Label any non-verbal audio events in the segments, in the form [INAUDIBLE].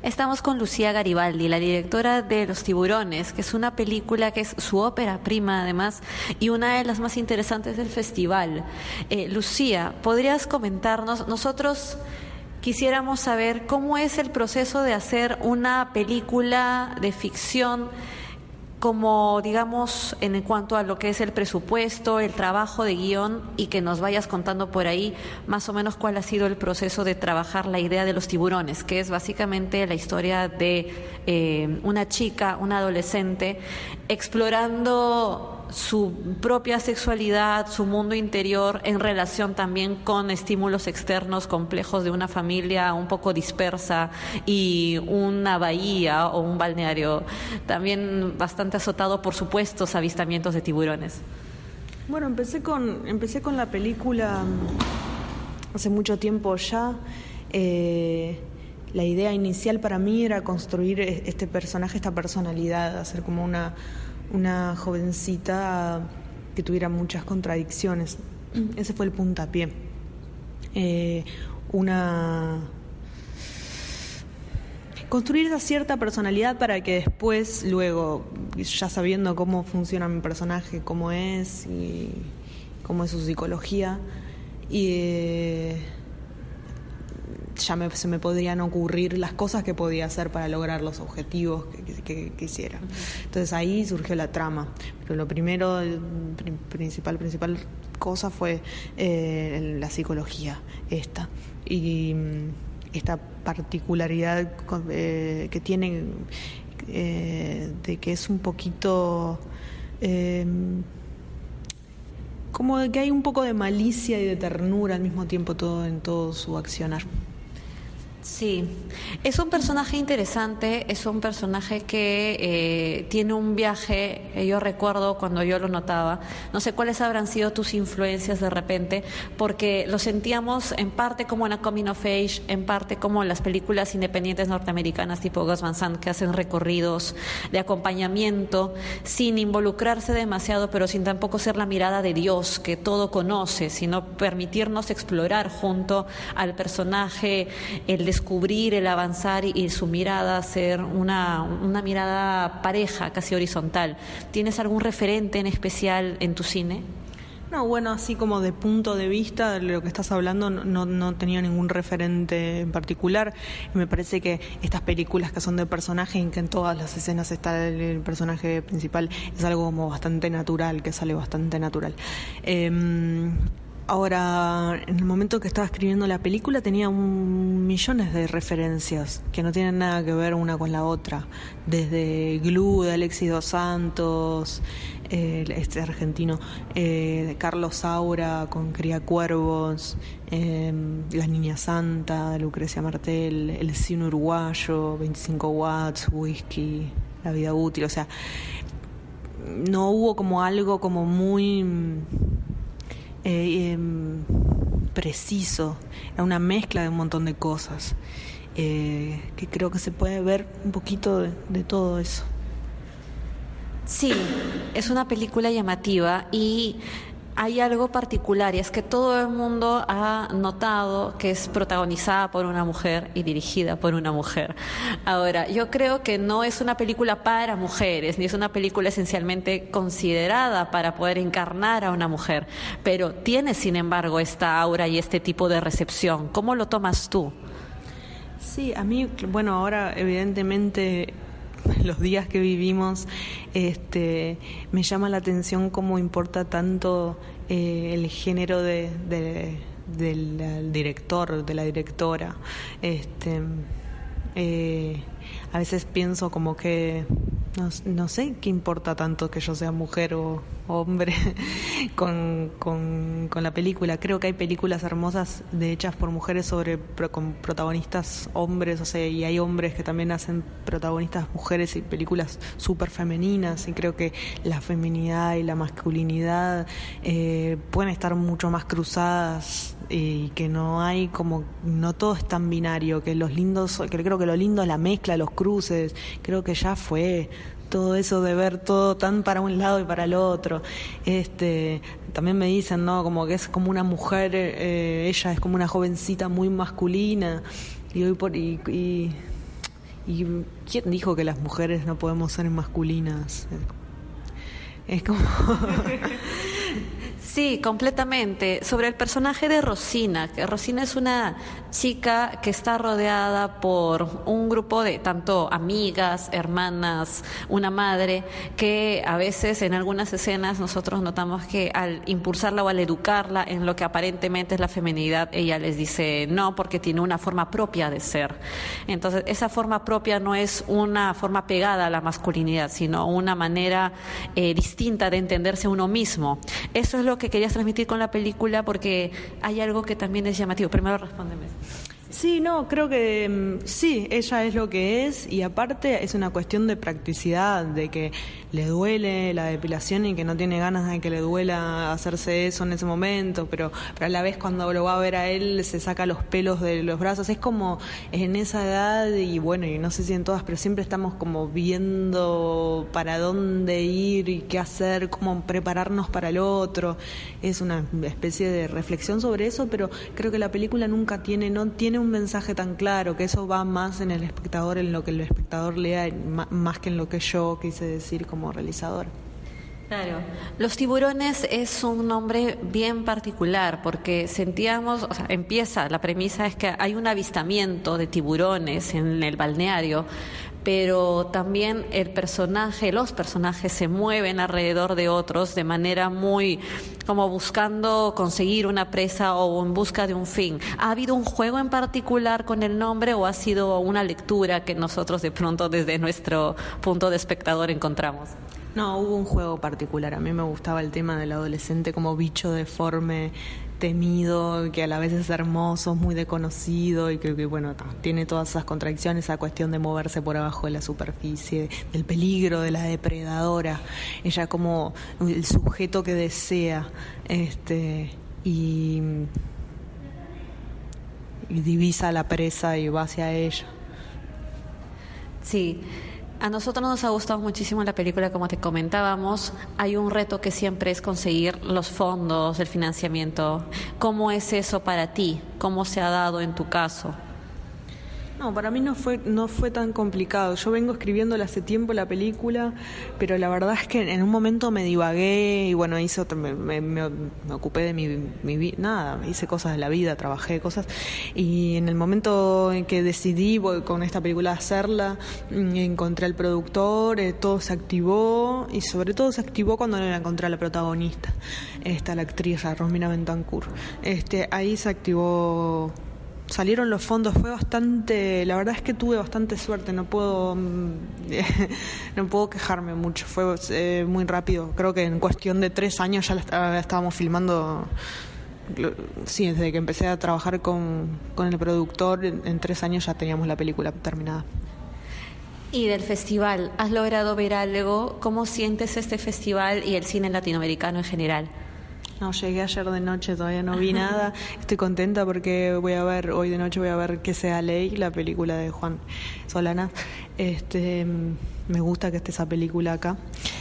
Estamos con Lucía Garibaldi, la directora de Los Tiburones, que es una película que es su ópera prima además y una de las más interesantes del festival. Eh, Lucía, ¿podrías comentarnos? Nosotros quisiéramos saber cómo es el proceso de hacer una película de ficción como digamos en cuanto a lo que es el presupuesto, el trabajo de guion y que nos vayas contando por ahí más o menos cuál ha sido el proceso de trabajar la idea de los tiburones, que es básicamente la historia de eh, una chica, una adolescente, explorando su propia sexualidad, su mundo interior en relación también con estímulos externos complejos de una familia un poco dispersa y una bahía o un balneario también bastante azotado por supuestos avistamientos de tiburones. Bueno, empecé con, empecé con la película mm, hace mucho tiempo ya. Eh, la idea inicial para mí era construir e-, este personaje, esta personalidad, hacer como una una jovencita que tuviera muchas contradicciones. Ese fue el puntapié. Eh, una construir esa cierta personalidad para que después, luego, ya sabiendo cómo funciona mi personaje, cómo es y cómo es su psicología, y eh, ya se me podrían ocurrir las cosas que podía hacer para lograr los objetivos que, quisiera. Entonces ahí surgió la trama. Pero lo primero, principal, principal cosa fue eh, la psicología esta. Y mm, esta particularidad eh, que tiene eh, de que es un poquito como que hay un poco de malicia y de ternura al mismo tiempo todo en todo su accionar. Sí, es un personaje interesante, es un personaje que eh, tiene un viaje, eh, yo recuerdo cuando yo lo notaba, no sé cuáles habrán sido tus influencias de repente, porque lo sentíamos en parte como una coming of age, en parte como las películas independientes norteamericanas tipo Gus Van Sant que hacen recorridos de acompañamiento sin involucrarse demasiado, pero sin tampoco ser la mirada de Dios que todo conoce, sino permitirnos explorar junto al personaje el descubrir, el avanzar y, su mirada ser una, una mirada pareja, casi horizontal. ¿Tienes algún referente en especial en tu cine? No, bueno, así como de punto de vista de lo que estás hablando, no, no tenía ningún referente en particular. me parece que estas películas que son de personaje y que en todas las escenas está el, personaje principal es algo como bastante natural, que sale bastante natural. Em, Ahora, en el momento que estaba escribiendo la película tenía un, millones de referencias que no tienen nada que ver una con la otra. Desde Glue de Alexis Dos Santos, este argentino, eh, Carlos Saura con Cría Cuervos, eh, La Niña Santa de Lucrecia Martel, El Cine Uruguayo, 25 Watts, Whisky, La Vida Útil. O sea, no hubo como algo como muy eh, em, preciso, era una mezcla de un montón de cosas, eh, que creo que se puede ver un poquito de todo eso. Sí, es una película llamativa y hay algo particular y es que todo el mundo ha notado que es protagonizada por una mujer y dirigida por una mujer. Ahora, yo creo que no es una película para mujeres, ni es una película esencialmente considerada para poder encarnar a una mujer, pero tiene, sin embargo, esta aura y este tipo de recepción. ¿Cómo lo tomas tú? Sí, a mí, bueno, ahora evidentemente [LAUGHS] los días que vivimos, este, me llama la atención cómo importa tanto eh, el género de, del director, de la directora. Este, eh, a veces pienso como que no, no, sé qué importa tanto que yo sea mujer o hombre [LAUGHS] con, con, la película. Creo que hay películas hermosas de hechas por mujeres sobre con protagonistas hombres, o sea, y hay hombres que también hacen protagonistas mujeres y películas súper femeninas. Y creo que la feminidad y la masculinidad eh, pueden estar mucho más cruzadas y que no hay como no todo es tan binario que los lindos que creo que lo lindo es la mezcla los cruces creo que ya fue todo eso de ver todo tan para un lado y para el otro. Este, también me dicen, ¿no? Como que es como una mujer, eh, ella es como una jovencita muy masculina. Y, hoy por, y, ¿Y quién dijo que las mujeres no podemos ser masculinas? Es como... [LAUGHS] [LAUGHS] Sí, completamente. Sobre el personaje de Rosina, que Rosina es una chica que está rodeada por un grupo de tanto amigas, hermanas, una madre, que a veces en algunas escenas nosotros notamos que al impulsarla o al educarla en lo que aparentemente es la feminidad, ella les dice no porque tiene una forma propia de ser. Entonces, esa forma propia no es una forma pegada a la masculinidad, sino una manera eh, distinta de entenderse uno mismo. Eso es lo que querías transmitir con la película porque hay algo que también es llamativo. Primero respóndeme. Sí, no, creo que mm, sí, ella es lo que es y aparte es una cuestión de practicidad, de que le duele la depilación y que no tiene ganas de que le duela hacerse eso en ese momento, pero, pero a la vez cuando lo va a ver a él se saca los pelos de los brazos, es como en esa edad y bueno, y no sé si en todas, pero siempre estamos como viendo para dónde ir y qué hacer, cómo prepararnos para el otro, es una especie de reflexión sobre eso, pero creo que la película nunca tiene, no tiene un mensaje tan claro, que eso va más en el espectador, en lo que el espectador lea, más que en lo que yo quise decir como realizador. Claro, Los Tiburones es un nombre bien particular porque sentíamos, o sea, empieza, la premisa es que hay un avistamiento de tiburones en el balneario, pero también el personaje, los personajes se mueven alrededor de otros de manera muy como buscando conseguir una presa o en busca de un fin. ¿Ha habido un juego en particular con el nombre o ha sido una lectura que nosotros de pronto desde nuestro punto de espectador encontramos? No, hubo un juego particular. A mí me gustaba el tema del adolescente como bicho deforme temido, que a la vez es hermoso, muy desconocido y que, bueno, tiene todas esas contradicciones, esa cuestión de moverse por abajo de la superficie, del peligro, de la depredadora, ella como el sujeto que desea, este, y, y divisa la presa y va hacia ella. Sí. A nosotros nos ha gustado muchísimo la película, como te comentábamos. Hay un reto que siempre es conseguir los fondos, el financiamiento. ¿Cómo es eso para ti? ¿Cómo se ha dado en tu caso? No, para mí no fue, no fue tan complicado. Yo vengo escribiéndole hace tiempo la película, pero la verdad es que en un momento me divagué y bueno, hice me, me, ocupé de mi, mi nada, hice cosas de la vida, trabajé cosas. Y en el momento en que decidí con esta película hacerla, mm, encontré al productor, eh, todo se activó y sobre todo se activó cuando la encontré a la protagonista, esta la actriz, Romina Bentancur. Este, ahí se activó salieron los fondos, fue bastante, la verdad es que tuve bastante suerte, no puedo, mm, [LAUGHS] no puedo quejarme mucho, fue eh, muy rápido, creo que en cuestión de tres años ya estábamos filmando, sí, desde que empecé a trabajar con, con el productor, en tres años ya teníamos la película terminada. Y del festival, ¿has logrado ver algo? ¿Cómo sientes este festival y el cine latinoamericano en general? No, llegué ayer de noche, todavía no vi nada. [LAUGHS] Estoy contenta porque voy a ver, hoy de noche voy a ver Que sea ley, la película de Juan Solana. Este, me gusta que esté esa película acá.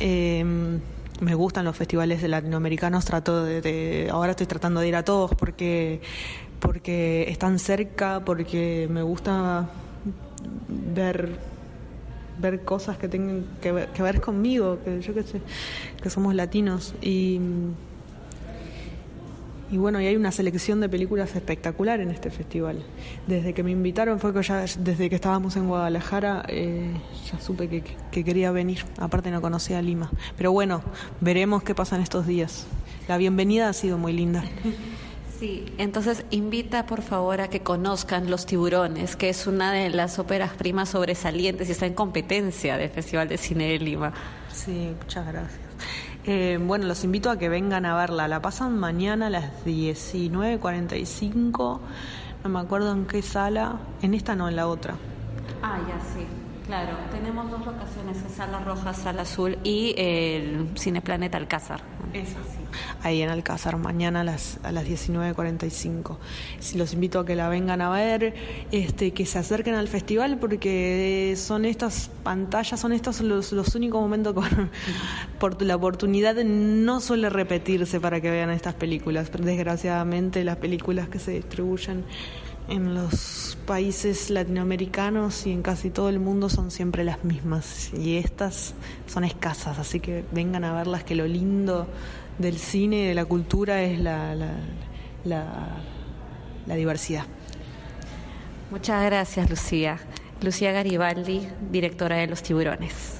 Em, me gustan los festivales de latinoamericanos, trato de, ahora estoy tratando de ir a todos porque porque están cerca, porque me gusta ver ver cosas que tengan que ver, que ver conmigo, que yo que sé, que somos latinos y y bueno, y hay una selección de películas espectacular en este festival. Desde que me invitaron fue que ya, desde que estábamos en Guadalajara, eh, ya supe que, que, quería venir. Aparte no conocía Lima. Pero bueno, veremos qué pasa en estos días. La bienvenida ha sido muy linda. [LAUGHS] Sí, entonces invita por favor a que conozcan Los Tiburones, que es una de las óperas primas sobresalientes y está en competencia del Festival de Cine de Lima. Sí, muchas gracias. Eh, bueno, los invito a que vengan a verla. La pasan mañana a las 19.45. No me acuerdo en qué sala. En esta no, en la otra. Ah, ya sí. Claro, tenemos dos locaciones, Sala Roja, Sala Azul y el Cineplaneta Alcázar. Eso sí. Ahí en Alcázar, mañana a las, a las 19.45. Si los invito a que la vengan a ver, este, que se acerquen al festival porque son estas pantallas, son estos los, los únicos momentos con [LAUGHS] por la oportunidad no suele repetirse para que vean estas películas. Pero desgraciadamente las películas que se distribuyen en los países latinoamericanos y en casi todo el mundo son siempre las mismas y estas son escasas, así que vengan a verlas que lo lindo del cine y de la cultura es la, la, la diversidad. Muchas gracias, Lucía. Lucía Garibaldi, directora de Los Tiburones.